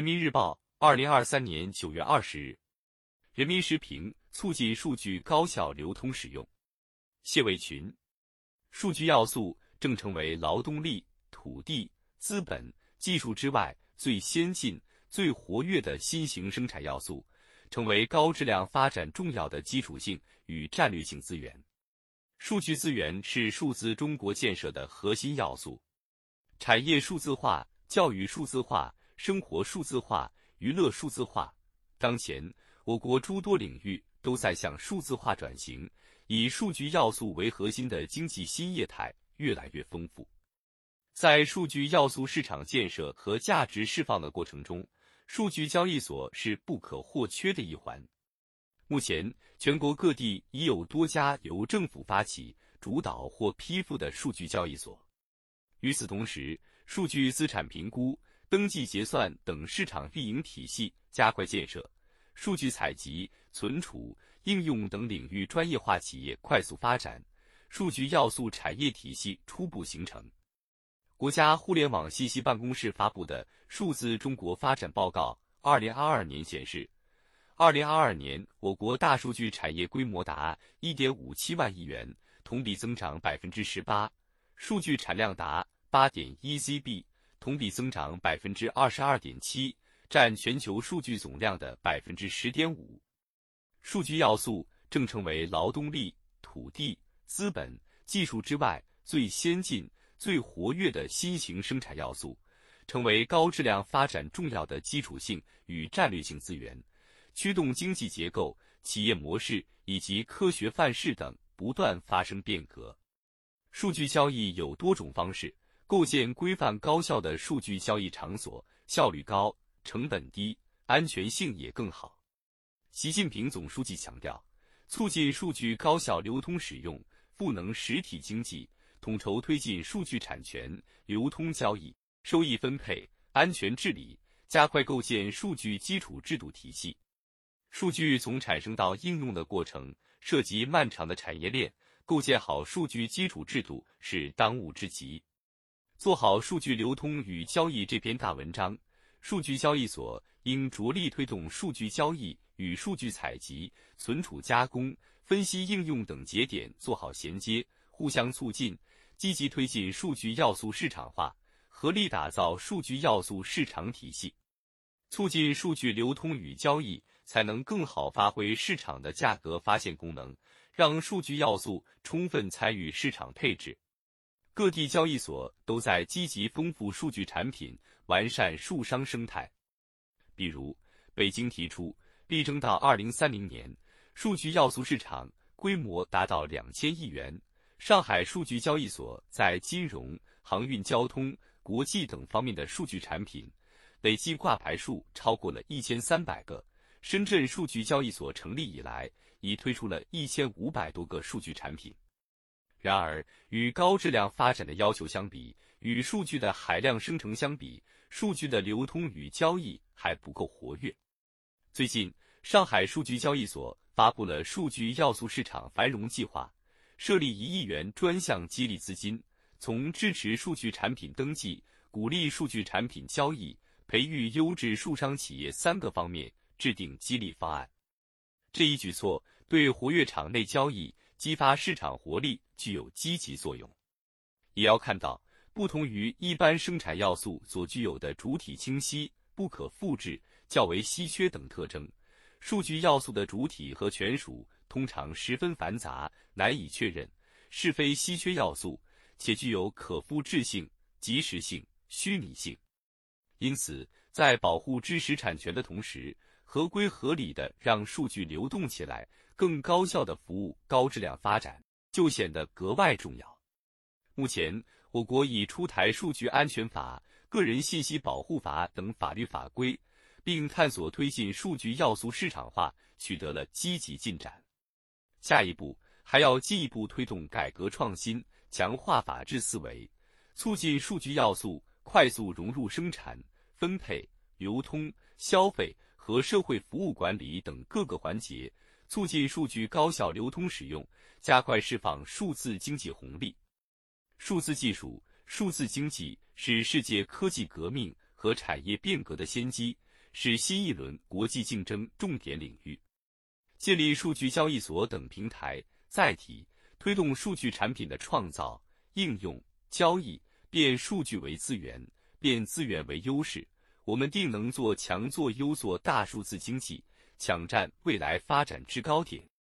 人民日报，二零二三年九月二十日。人民时评：促进数据高效流通使用。谢伟群，数据要素正成为劳动力、土地、资本、技术之外最先进、最活跃的新型生产要素，成为高质量发展重要的基础性与战略性资源。数据资源是数字中国建设的核心要素。产业数字化、教育数字化、生活数字化、娱乐数字化，当前我国诸多领域都在向数字化转型。以数据要素为核心的经济新业态越来越丰富。在数据要素市场建设和价值释放的过程中，数据交易所是不可或缺的一环。目前，全国各地已有多家由政府发起、主导或批复的数据交易所。与此同时，数据资产评估、登记结算等市场运营体系加快建设，数据采集、存储。应用等领域专业化企业快速发展，数据要素产业体系初步形成。国家互联网信息办公室发布的《数字中国发展报告（二零二二年）》显示，二零二二年我国大数据产业规模达一点五七万亿元，同比增长百分之十八；数据产量达八点一 ZB，同比增长百分之二十二点七，占全球数据总量的百分之十点五。数据要素正成为劳动力、土地、资本、技术之外最先进、最活跃的新型生产要素，成为高质量发展重要的基础性与战略性资源，驱动经济结构、企业模式以及科学范式等不断发生变革。数据交易有多种方式，构建规范高效的数据交易场所，效率高、成本低、安全性也更好。习近平总书记强调，促进数据高效流通使用，赋能实体经济，统筹推进数据产权、流通交易、收益分配、安全治理，加快构建数据基础制度体系。数据从产生到应用的过程涉及漫长的产业链，构建好数据基础制度是当务之急。做好数据流通与交易这篇大文章，数据交易所应着力推动数据交易。与数据采集、存储、加工、分析、应用等节点做好衔接，互相促进，积极推进数据要素市场化，合力打造数据要素市场体系，促进数据流通与交易，才能更好发挥市场的价格发现功能，让数据要素充分参与市场配置。各地交易所都在积极丰富数据产品，完善数商生态。比如，北京提出。力争到二零三零年，数据要素市场规模达到两千亿元。上海数据交易所在金融、航运交通、国际等方面的数据产品累计挂牌数超过了一千三百个。深圳数据交易所成立以来，已推出了一千五百多个数据产品。然而，与高质量发展的要求相比，与数据的海量生成相比，数据的流通与交易还不够活跃。最近，上海数据交易所发布了数据要素市场繁荣计划，设立一亿元专项激励资金，从支持数据产品登记、鼓励数据产品交易、培育优质数商企业三个方面制定激励方案。这一举措对活跃场内交易、激发市场活力具有积极作用。也要看到，不同于一般生产要素所具有的主体清晰、不可复制。较为稀缺等特征，数据要素的主体和权属通常十分繁杂，难以确认，是非稀缺要素，且具有可复制性、即时性、虚拟性。因此，在保护知识产权的同时，合规合理的让数据流动起来，更高效的服务高质量发展，就显得格外重要。目前，我国已出台《数据安全法》《个人信息保护法》等法律法规。并探索推进数据要素市场化，取得了积极进展。下一步还要进一步推动改革创新，强化法治思维，促进数据要素快速融入生产、分配、流通、消费和社会服务管理等各个环节促进数据高效流通使用加快释放数字经济红利。数字技术数字经济是世界科技革命和产业变革的先机是新一轮国际竞争重点领域。建立数据交易所等平台载体推动数据产品的创造应用交易变数据为资源变资源为优势我们定能做强做优做大数字经济抢占未来发展制高点。